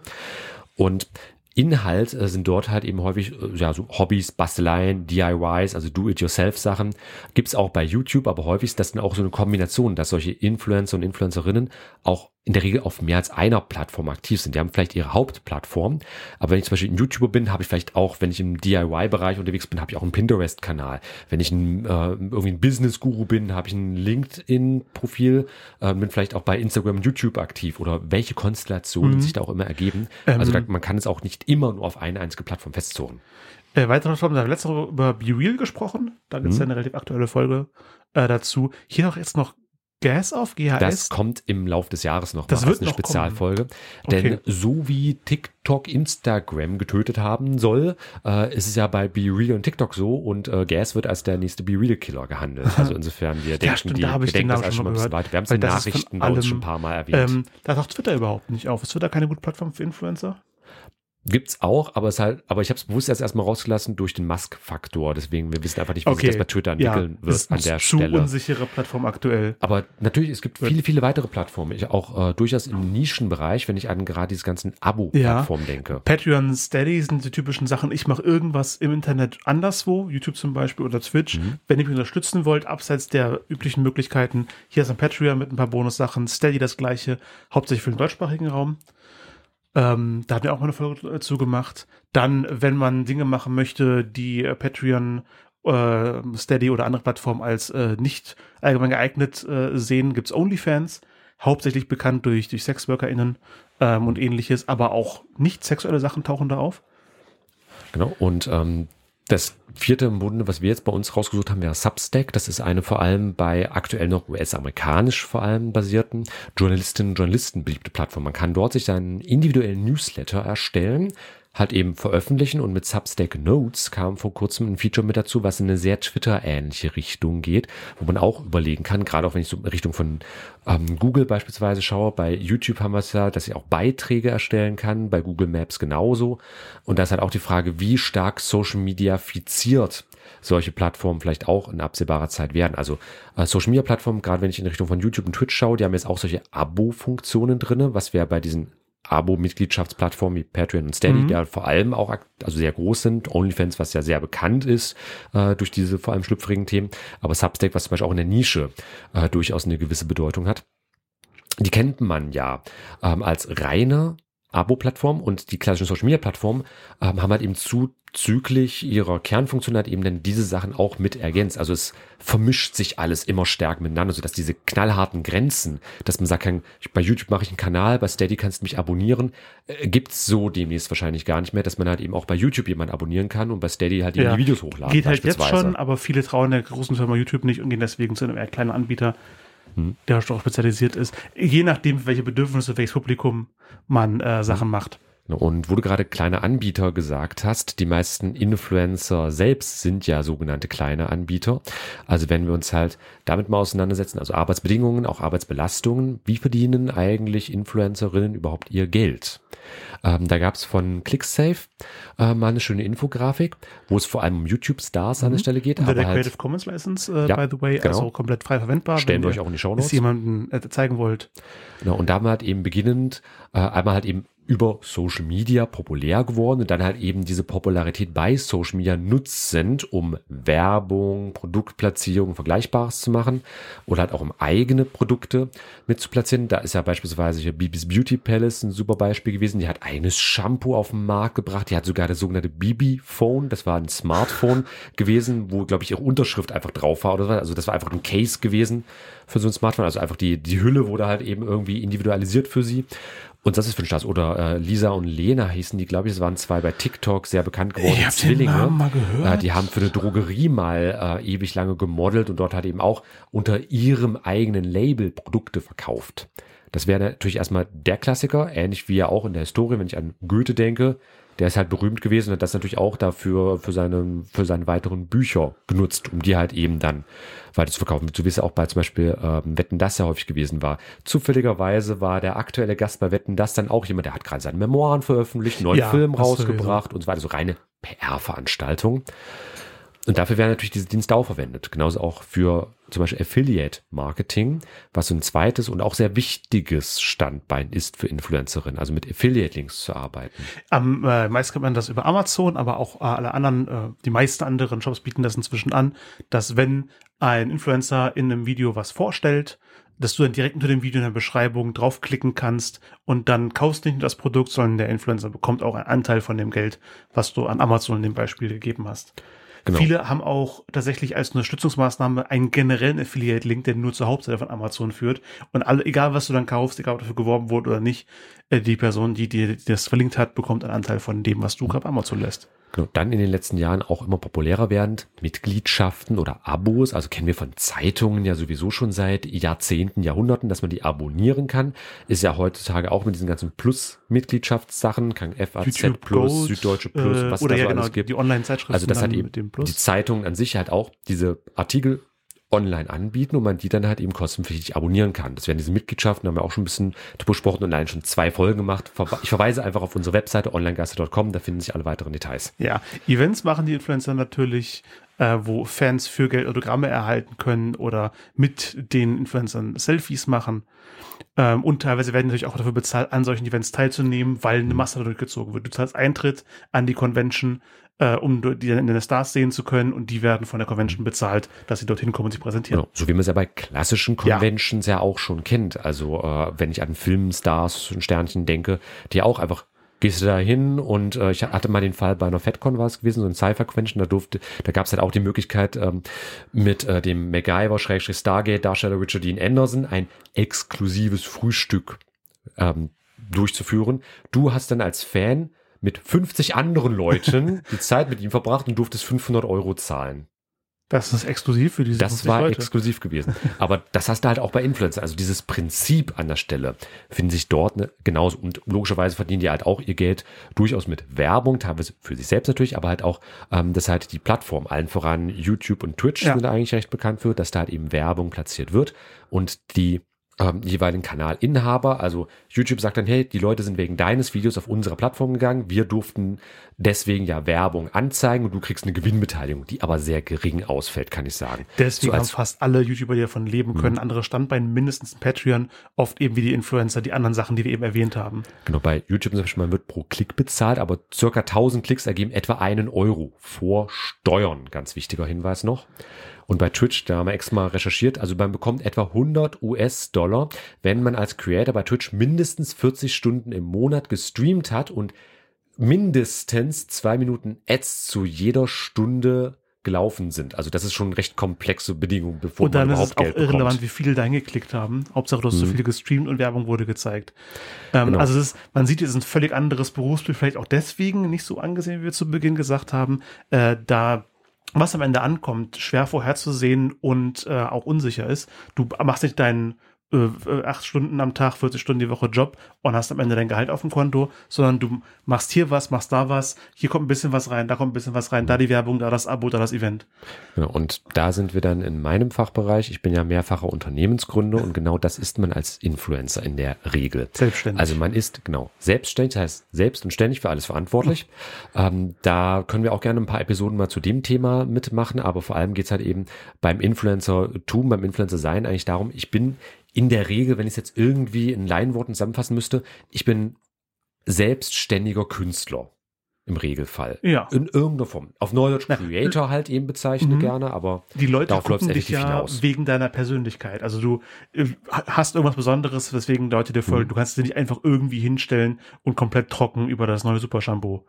Und Inhalt äh, sind dort halt eben häufig äh, ja, so Hobbys, Basteleien, DIYs, also Do-it-yourself-Sachen. Gibt's auch bei YouTube, aber häufig ist das dann auch so eine Kombination, dass solche Influencer und Influencerinnen auch in der Regel auf mehr als einer Plattform aktiv sind. Die haben vielleicht ihre Hauptplattform, aber wenn ich zum Beispiel ein YouTuber bin, habe ich vielleicht auch, wenn ich im DIY-Bereich unterwegs bin, habe ich auch einen Pinterest-Kanal. Wenn ich ein, äh, irgendwie ein Business-Guru bin, habe ich ein LinkedIn-Profil, äh, bin vielleicht auch bei Instagram und YouTube aktiv oder welche Konstellationen mhm. sich da auch immer ergeben. Ähm, also da, man kann es auch nicht immer nur auf eine einzige Plattform festzurren. Äh, weitere Plattformen, da haben wir letzte Woche über Be Real gesprochen. Da gibt es mhm. eine relativ aktuelle Folge äh, dazu. Hier noch jetzt noch Gas auf GHS? Das kommt im Lauf des Jahres noch das mal als eine Spezialfolge. Okay. Denn so wie TikTok Instagram getötet haben soll, äh, ist es ja bei Be Real und TikTok so und äh, Gas wird als der nächste Be Real Killer gehandelt. [LAUGHS] Also insofern, wir denken, ja, stimmt, die, da wir denken das schon mal gehört. Weit. Wir haben es in Nachrichten bei uns schon ein paar Mal erwähnt. Ähm, da taucht Twitter überhaupt nicht auf. Ist Twitter keine gute Plattform für Influencer? Gibt's auch, aber es halt, aber ich habe es bewusst erst erstmal rausgelassen durch den Musk-Faktor. Deswegen, wir wissen einfach nicht, wie okay. sich das bei Twitter entwickeln ja, wird an der zu Stelle. unsichere Plattform aktuell. Aber natürlich, es gibt viele, viele weitere Plattformen. Ich auch äh, durchaus im Nischenbereich, wenn ich an gerade diese ganzen Abo-Plattformen ja. denke. Patreon, Steady sind die typischen Sachen. Ich mache irgendwas im Internet anderswo, YouTube zum Beispiel oder Twitch. Mhm. Wenn ihr mich unterstützen wollt, abseits der üblichen Möglichkeiten, hier ist ein Patreon mit ein paar Bonussachen. Steady das gleiche, hauptsächlich für den deutschsprachigen Raum. Ähm, da haben wir auch mal eine Folge dazu gemacht. Dann, wenn man Dinge machen möchte, die äh, Patreon, äh, Steady oder andere Plattformen als äh, nicht allgemein geeignet äh, sehen, gibt's OnlyFans. hauptsächlich bekannt durch, durch SexworkerInnen ähm, und ähnliches, aber auch nicht sexuelle Sachen tauchen da auf. Genau, und ähm, das vierte im Bunde, was wir jetzt bei uns rausgesucht haben, wäre Substack. Das ist eine vor allem bei aktuell noch US-amerikanisch vor allem basierten Journalistinnen und Journalisten beliebte Plattform. Man kann dort sich seinen individuellen Newsletter erstellen, halt eben veröffentlichen und mit Substack Notes kam vor kurzem ein Feature mit dazu, was in eine sehr Twitter-ähnliche Richtung geht, wo man auch überlegen kann, gerade auch wenn ich so in Richtung von ähm, Google beispielsweise schaue, bei YouTube haben wir es ja, dass ich auch Beiträge erstellen kann, bei Google Maps genauso und da ist halt auch die Frage, wie stark Social Media fiziert solche Plattformen vielleicht auch in absehbarer Zeit werden. Also äh, Social Media Plattformen, gerade wenn ich in Richtung von YouTube und Twitch schaue, die haben jetzt auch solche Abo-Funktionen drinne, was wir bei diesen Abo-Mitgliedschaftsplattformen wie Patreon und Steady, mhm. die ja vor allem auch also sehr groß sind. OnlyFans, was ja sehr bekannt ist äh, durch diese vor allem schlüpfrigen Themen. Aber Substack, was zum Beispiel auch in der Nische äh, durchaus eine gewisse Bedeutung hat. Die kennt man ja ähm, als reine Abo-Plattform und die klassischen Social-Media-Plattformen ähm, haben halt eben zuzüglich ihrer Kernfunktion halt eben dann diese Sachen auch mit ergänzt. Also es vermischt sich alles immer stärker miteinander, sodass diese knallharten Grenzen, dass man sagt kann, bei YouTube mache ich einen Kanal, bei Steady kannst du mich abonnieren, äh, gibt's so demnächst wahrscheinlich gar nicht mehr, dass man halt eben auch bei YouTube jemanden abonnieren kann und bei Steady halt eben ja. die Videos hochladen. Geht halt jetzt schon, aber viele trauen der großen Firma YouTube nicht und gehen deswegen zu einem eher kleinen Anbieter, der auch spezialisiert ist. Je nachdem, welche Bedürfnisse, welches Publikum man äh, Sachen hm. macht. Und wo du gerade kleine Anbieter gesagt hast, die meisten Influencer selbst sind ja sogenannte kleine Anbieter. Also wenn wir uns halt damit mal auseinandersetzen, also Arbeitsbedingungen, auch Arbeitsbelastungen, wie verdienen eigentlich Influencerinnen überhaupt ihr Geld? Ähm, da gab es von ClickSafe äh, mal eine schöne Infografik, wo es vor allem um YouTube-Stars mhm. an der mhm. Stelle geht. Unter der halt, Creative Commons License, äh, ja, by the way, genau. also komplett frei verwendbar. Stellen wir euch auch in die Show Notes. Wenn ihr jemanden äh, zeigen wollt. Genau, und da haben wir halt eben beginnend äh, einmal halt eben über Social Media populär geworden und dann halt eben diese Popularität bei Social Media nutzend, um Werbung, Produktplatzierung, Vergleichbares zu machen oder halt auch um eigene Produkte mit zu platzieren. Da ist ja beispielsweise hier Bibis Beauty Palace ein super Beispiel gewesen. Die hat eines Shampoo auf den Markt gebracht. Die hat sogar das sogenannte Bibi Phone. Das war ein Smartphone gewesen, wo, glaube ich, ihre Unterschrift einfach drauf war oder so. Also das war einfach ein Case gewesen für so ein Smartphone. Also einfach die, die Hülle wurde halt eben irgendwie individualisiert für sie. Und das ist für ein Spaß. Oder äh, Lisa und Lena hießen die, glaube ich, es waren zwei bei TikTok sehr bekannt geworden. Ich Zwillinge. Den Namen mal gehört. Äh, die haben für eine Drogerie mal äh, ewig lange gemodelt und dort hat eben auch unter ihrem eigenen Label Produkte verkauft. Das wäre natürlich erstmal der Klassiker, ähnlich wie ja auch in der Historie, wenn ich an Goethe denke, der ist halt berühmt gewesen und hat das natürlich auch dafür für seine, für seine weiteren Bücher genutzt, um die halt eben dann weiter zu verkaufen. So wie es auch bei zum Beispiel ähm, Wetten das ja häufig gewesen war. Zufälligerweise war der aktuelle Gast bei Wetten das dann auch jemand, der hat gerade seine Memoiren veröffentlicht, einen neuen ja, Film rausgebracht und so weiter. So reine PR-Veranstaltung. Und dafür werden natürlich diese Dienste auch verwendet. Genauso auch für zum Beispiel Affiliate Marketing, was so ein zweites und auch sehr wichtiges Standbein ist für Influencerinnen, also mit Affiliate Links zu arbeiten. Am äh, meisten kennt man das über Amazon, aber auch äh, alle anderen, äh, die meisten anderen Shops bieten das inzwischen an, dass wenn ein Influencer in einem Video was vorstellt, dass du dann direkt unter dem Video in der Beschreibung draufklicken kannst und dann kaufst nicht nur das Produkt, sondern der Influencer bekommt auch einen Anteil von dem Geld, was du an Amazon in dem Beispiel gegeben hast. Genau. Viele haben auch tatsächlich als Unterstützungsmaßnahme einen generellen Affiliate-Link, der nur zur Hauptseite von Amazon führt. Und alle, egal was du dann kaufst, egal ob dafür geworben wurde oder nicht, die Person, die dir das verlinkt hat, bekommt einen Anteil von dem, was du gerade Amazon lässt. Genau. Dann in den letzten Jahren auch immer populärer werdend Mitgliedschaften oder Abos. Also kennen wir von Zeitungen ja sowieso schon seit Jahrzehnten, Jahrhunderten, dass man die abonnieren kann. Ist ja heutzutage auch mit diesen ganzen Plus-Mitgliedschaftssachen, kann FAZ YouTube Plus, Gold, Süddeutsche Plus, äh, was da so ja, genau, alles gibt. Die Online-Zeitschriften. Also das hat eben die Zeitungen an sich halt auch diese Artikel online anbieten und man die dann halt eben kostenpflichtig abonnieren kann. Das wären diese Mitgliedschaften, haben wir auch schon ein bisschen besprochen und allein schon zwei Folgen gemacht. Ich verweise einfach auf unsere Webseite onlinegaster.com, da finden sich alle weiteren Details. Ja, Events machen die Influencer natürlich, äh, wo Fans für Geld Autogramme erhalten können oder mit den Influencern Selfies machen. Ähm, und teilweise werden natürlich auch dafür bezahlt, an solchen Events teilzunehmen, weil eine Masse durchgezogen wird. Du zahlst Eintritt an die Convention, äh, um die dann in den Stars sehen zu können und die werden von der Convention bezahlt, dass sie dorthin kommen und sich präsentieren. So wie man es ja bei klassischen Conventions ja, ja auch schon kennt. Also äh, wenn ich an Filmstars und Sternchen denke, die auch einfach gehst du da hin und äh, ich hatte mal den Fall bei einer FedCon war es gewesen, so ein Cypher-Convention, da durfte, da gab es halt auch die Möglichkeit, ähm, mit äh, dem MacGyver, Schrägstrich Stargate, Darsteller Richard Dean Anderson ein exklusives Frühstück ähm, durchzuführen. Du hast dann als Fan mit 50 anderen Leuten die Zeit mit ihm verbracht und durftest 500 Euro zahlen. Das ist exklusiv für diese Das war Leute. exklusiv gewesen. Aber das hast du halt auch bei Influencer. Also dieses Prinzip an der Stelle finden sich dort ne, genauso. Und logischerweise verdienen die halt auch ihr Geld durchaus mit Werbung, teilweise für sich selbst natürlich, aber halt auch, ähm, dass halt die Plattform, allen voran YouTube und Twitch Ja. sind da eigentlich recht bekannt für, dass da halt eben Werbung platziert wird und die ähm, jeweiligen Kanalinhaber, also YouTube sagt dann, hey, die Leute sind wegen deines Videos auf unsere Plattform gegangen, wir durften deswegen ja Werbung anzeigen und du kriegst eine Gewinnbeteiligung, die aber sehr gering ausfällt, kann ich sagen. Deswegen So haben fast alle YouTuber, die davon leben können, andere Standbeine, mindestens Patreon, oft eben wie die Influencer, die anderen Sachen, die wir eben erwähnt haben. Genau, bei YouTube zum Beispiel, man wird pro Klick bezahlt, aber circa 1000 Klicks ergeben etwa einen Euro vor Steuern. Ganz wichtiger Hinweis noch. Und bei Twitch, da haben wir extra mal recherchiert, also man bekommt etwa 100 US-Dollar, wenn man als Creator bei Twitch mindestens 40 Stunden im Monat gestreamt hat und mindestens zwei Minuten Ads zu jeder Stunde gelaufen sind. Also das ist schon eine recht komplexe Bedingung, bevor Und dann man ist es überhaupt auch Geld irrelevant, bekommt. wie viele da hingeklickt haben. Hauptsache, du hast so Mhm. viele gestreamt und Werbung wurde gezeigt. Ähm, Genau. Also ist, man sieht, es ist ein völlig anderes Berufsbild, vielleicht auch deswegen nicht so angesehen, wie wir zu Beginn gesagt haben, äh, da was am Ende ankommt, schwer vorherzusehen und äh, auch unsicher ist. Du machst nicht deinen äh, äh, acht Stunden am Tag, 40 Stunden die Woche Job und hast am Ende dein Gehalt auf dem Konto, sondern du machst hier was, machst da was, hier kommt ein bisschen was rein, da kommt ein bisschen was rein, da die Werbung, da das Abo, da das Event. Genau, und da sind wir dann in meinem Fachbereich. Ich bin ja mehrfacher Unternehmensgründer und genau das ist man als Influencer in der Regel. Selbstständig. Also man ist genau selbstständig, das heißt selbst und ständig für alles verantwortlich. Ähm, da können wir auch gerne ein paar Episoden mal zu dem Thema mitmachen, aber vor allem geht's halt eben beim Influencer-Tum, beim Influencer-Sein eigentlich darum, ich bin in der Regel, wenn ich es jetzt irgendwie in Laienworten zusammenfassen müsste, ich bin selbstständiger Künstler im Regelfall. Ja. In irgendeiner Form. Auf Neudeutsch Creator halt eben bezeichne Mhm. gerne, aber die Leute Darauf gucken dich ja hinaus. wegen deiner Persönlichkeit. Also du äh, hast irgendwas Besonderes, weswegen Leute dir folgen. Mhm. Du kannst dir nicht einfach irgendwie hinstellen und komplett trocken über das neue Super Shampoo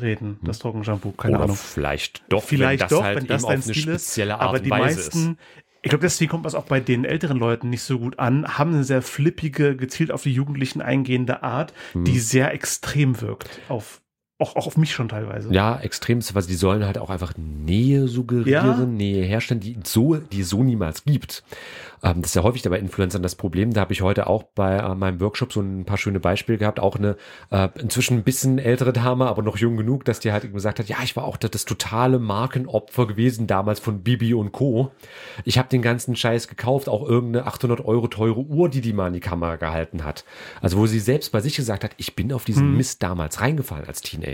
reden. Das Trockenshampoo, keine oder Ahnung. vielleicht doch, Vielleicht wenn das doch, halt wenn das eben auf eine Stil ist. spezielle Art Aber und die meisten, ich glaube, deswegen kommt das auch bei den älteren Leuten nicht so gut an, haben eine sehr flippige, gezielt auf die Jugendlichen eingehende Art, Mhm. die sehr extrem wirkt. Auf, auch, auch auf mich schon teilweise. Ja, extremste, weil die sollen halt auch einfach Nähe suggerieren, Ja. Nähe herstellen, die so, die es so niemals gibt. Ähm, das ist ja häufig dabei Influencern das Problem. Da habe ich heute auch bei äh, meinem Workshop so ein paar schöne Beispiele gehabt. Auch eine äh, inzwischen ein bisschen ältere Dame, aber noch jung genug, dass die halt gesagt hat, ja, ich war auch das, das totale Markenopfer gewesen damals von Bibi und Co. Ich habe den ganzen Scheiß gekauft, auch irgendeine 800 Euro teure Uhr, die die mal in die Kamera gehalten hat. Also wo sie selbst bei sich gesagt hat, ich bin auf diesen Mist damals reingefallen als Teenager.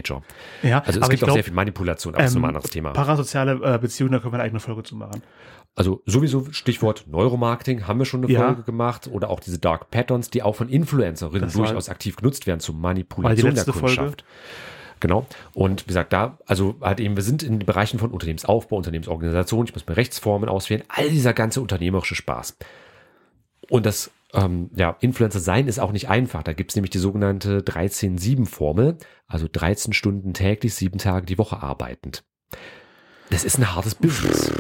Ja, Also es gibt auch glaub, sehr viel Manipulation, aber das ist ähm, ein anderes Thema. Parasoziale äh, Beziehungen, da können wir eine eigene Folge zu machen. Also sowieso Stichwort Neuromarketing haben wir schon eine Ja. Folge gemacht oder auch diese Dark Patterns, die auch von Influencerinnen durchaus aktiv genutzt werden zur Manipulation der letzte Folge? Kundschaft. Genau. Und wie gesagt, da, also halt eben, wir sind in den Bereichen von Unternehmensaufbau, Unternehmensorganisation, ich muss mir Rechtsformen auswählen, all dieser ganze unternehmerische Spaß. Und das ähm, ja, Influencer sein ist auch nicht einfach. Da gibt's nämlich die sogenannte 13-7-Formel, also 13 Stunden täglich, sieben Tage die Woche arbeitend. Das ist ein hartes Business.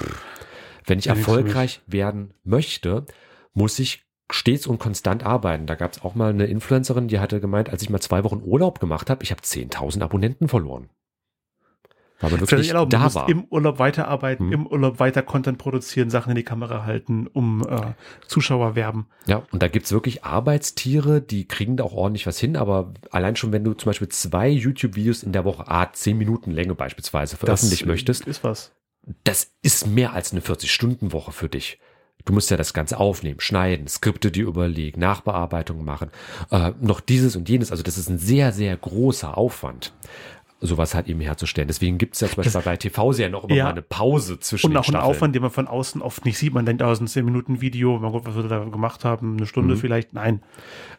Wenn ich erfolgreich werden möchte, muss ich stets und konstant arbeiten. Da gab's auch mal eine Influencerin, die hatte gemeint, als ich mal zwei Wochen Urlaub gemacht habe, ich habe 10.000 Abonnenten verloren. Weil man wirklich erlauben, du da musst war. im Urlaub weiterarbeiten, Hm. im Urlaub weiter Content produzieren, Sachen in die Kamera halten, um äh, Zuschauer werben. Ja, und da gibt's wirklich Arbeitstiere, die kriegen da auch ordentlich was hin, aber allein schon, wenn du zum Beispiel zwei YouTube-Videos in der Woche, A, 10 Minuten Länge beispielsweise veröffentlichen möchtest, Ist was. das ist mehr als eine 40-Stunden-Woche für dich. Du musst ja das Ganze aufnehmen, schneiden, Skripte dir überlegen, Nachbearbeitung machen, äh, noch dieses und jenes. Also das ist ein sehr, sehr großer Aufwand, sowas halt eben herzustellen. Deswegen gibt's ja zum Beispiel bei TV-Serien auch immer Ja. mal eine Pause zwischen Und auch ein Staffeln. Aufwand, den man von außen oft nicht sieht. Man denkt, aus ein 10-Minuten-Video, mein Gott, was wir da gemacht haben, eine Stunde vielleicht. Nein. Mhm.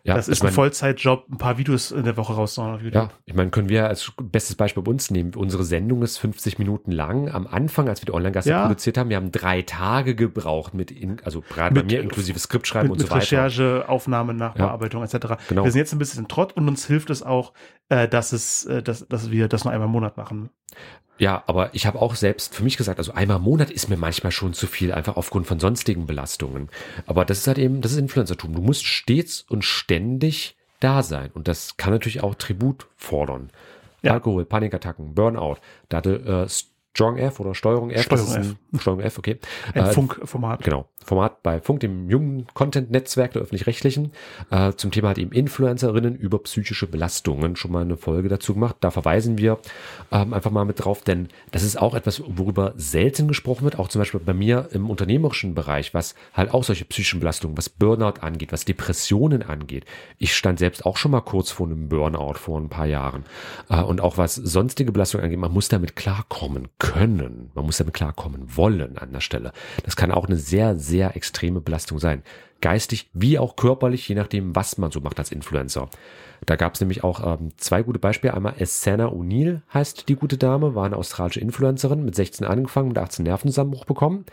Ja, das ist ich ein Vollzeitjob, ein paar Videos in der Woche rauszuhauen. Ja, ich meine, können wir als bestes Beispiel bei uns nehmen. Unsere Sendung ist 50 Minuten lang. Am Anfang, als wir die Online-Gasse Ja. produziert haben, wir haben drei Tage gebraucht mit, in, also gerade bei mir inklusive Skriptschreiben mit, und so mit weiter. Recherche, Aufnahme, Nachbearbeitung etc. Genau. Wir sind jetzt ein bisschen im Trott und uns hilft es auch, äh, dass es, äh, dass, dass wir das nur einmal im Monat machen. Ja, aber ich habe auch selbst für mich gesagt, also einmal im Monat ist mir manchmal schon zu viel, einfach aufgrund von sonstigen Belastungen. Aber das ist halt eben, das ist Influencertum. Du musst stets und ständig da sein. Und das kann natürlich auch Tribut fordern. Ja. Alkohol, Panikattacken, Burnout. Da hatte äh, Strong F oder Steuerung F. Steuerung F. Steuerung F, okay. Ein äh, Funkformat. Genau. Format bei Funk, dem jungen Content-Netzwerk der öffentlich-rechtlichen. Äh, zum Thema hat eben Influencerinnen über psychische Belastungen schon mal eine Folge dazu gemacht. Da verweisen wir ähm, einfach mal mit drauf, denn das ist auch etwas, worüber selten gesprochen wird, auch zum Beispiel bei mir im unternehmerischen Bereich, was halt auch solche psychischen Belastungen, was Burnout angeht, was Depressionen angeht. Ich stand selbst auch schon mal kurz vor einem Burnout vor ein paar Jahren. Äh, und auch was sonstige Belastungen angeht, man muss damit klarkommen können. Man muss damit klarkommen wollen an der Stelle. Das kann auch eine sehr, sehr extreme Belastung sein. Geistig wie auch körperlich, je nachdem, was man so macht als Influencer. Da gab es nämlich auch ähm, zwei gute Beispiele. Einmal Essena O'Neill heißt die gute Dame, war eine australische Influencerin, mit 16 angefangen, mit 18 Nervenzusammenbruch bekommen.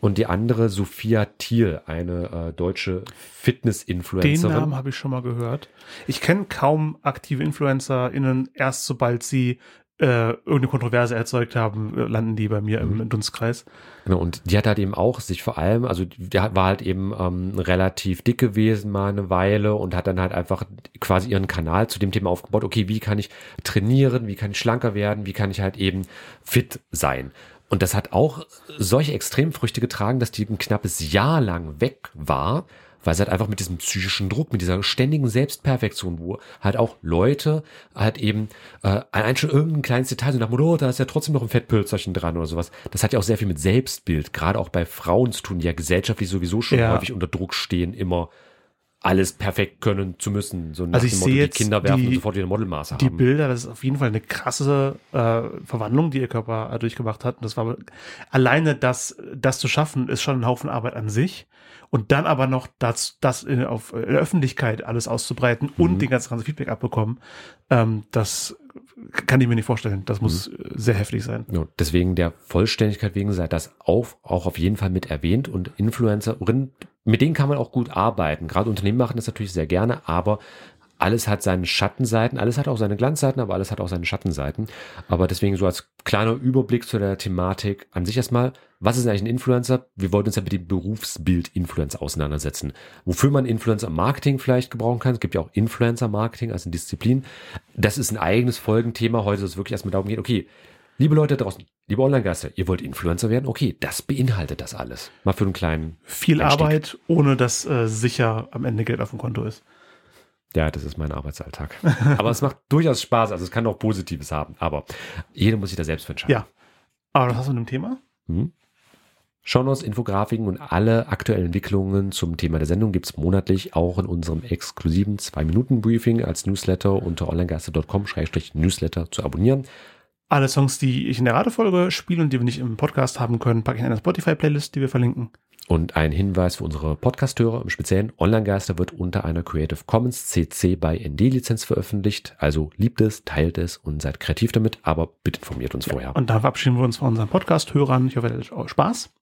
Und die andere Sophia Thiel, eine äh, deutsche Fitness-Influencerin. Den Namen habe ich schon mal gehört. Ich kenne kaum aktive InfluencerInnen, erst sobald sie äh, irgendeine Kontroverse erzeugt haben, äh, landen die bei mir mhm. im Dunstkreis. Genau, und die hat halt eben auch sich vor allem, also der war halt eben ähm, relativ dick gewesen mal eine Weile und hat dann halt einfach quasi ihren Kanal zu dem Thema aufgebaut, okay, wie kann ich trainieren, wie kann ich schlanker werden, wie kann ich halt eben fit sein. Und das hat auch solche Extremfrüchte getragen, dass die ein knappes Jahr lang weg war weil es halt einfach mit diesem psychischen Druck, mit dieser ständigen Selbstperfektion, wo halt auch Leute halt eben äh, allein schon irgendein kleines Detail so nach Motto, oh, da ist ja trotzdem noch ein Fettpölzerchen dran oder sowas. Das hat ja auch sehr viel mit Selbstbild, gerade auch bei Frauen zu tun, die ja gesellschaftlich sowieso schon ja. häufig unter Druck stehen, immer alles perfekt können zu müssen. So nach also ich dem Motto, die Kinder werfen die, und sofort wieder Modelmaße haben. Die Bilder, das ist auf jeden Fall eine krasse äh, Verwandlung, die ihr Körper äh, durchgemacht hat. Und das war alleine das, das zu schaffen, ist schon ein Haufen Arbeit an sich und dann aber noch das, das in, auf, in der Öffentlichkeit alles auszubreiten mhm. und den ganzen Feedback abbekommen, ähm, das kann ich mir nicht vorstellen. Das muss mhm. sehr heftig sein. Ja, deswegen der Vollständigkeit wegen sei das auch, auch auf jeden Fall mit erwähnt und Influencerinnen, mit denen kann man auch gut arbeiten. Gerade Unternehmen machen das natürlich sehr gerne, aber alles hat seine Schattenseiten, alles hat auch seine Glanzseiten, aber alles hat auch seine Schattenseiten. Aber deswegen so als kleiner Überblick zu der Thematik an sich erstmal, was ist eigentlich ein Influencer? Wir wollten uns ja mit dem Berufsbild Influencer auseinandersetzen. Wofür man Influencer-Marketing vielleicht gebrauchen kann. Es gibt ja auch Influencer-Marketing als eine Disziplin. Das ist ein eigenes Folgenthema. Heute soll es wirklich erstmal darum gehen, okay, liebe Leute draußen, liebe Online-Geister, ihr wollt Influencer werden? Okay, das beinhaltet das alles. Mal für einen kleinen Viel Einstieg. Arbeit, ohne dass äh, sicher am Ende Geld auf dem Konto ist. Ja, das ist mein Arbeitsalltag. [LAUGHS] aber es macht durchaus Spaß, also es kann auch Positives haben, aber jeder muss sich da selbst für entscheiden. Ja. Aber das hast du mit dem Thema? Mhm. Shownotes, Infografiken und alle aktuellen Entwicklungen zum Thema der Sendung gibt's monatlich auch in unserem exklusiven 2-Minuten-Briefing als Newsletter unter onlinegeister.com-newsletter zu abonnieren. Alle Songs, die ich in der Ratefolge spiele und die wir nicht im Podcast haben können, packe ich in eine Spotify-Playlist, die wir verlinken. Und ein Hinweis für unsere Podcasthörer im Speziellen, Online-Geister wird unter einer Creative Commons CC by ND Lizenz veröffentlicht. Also liebt es, teilt es und seid kreativ damit, aber bitte informiert uns ja, vorher. Und da verabschieden wir uns von unseren Podcast-Hörern. Ich hoffe, ihr hattet Spaß.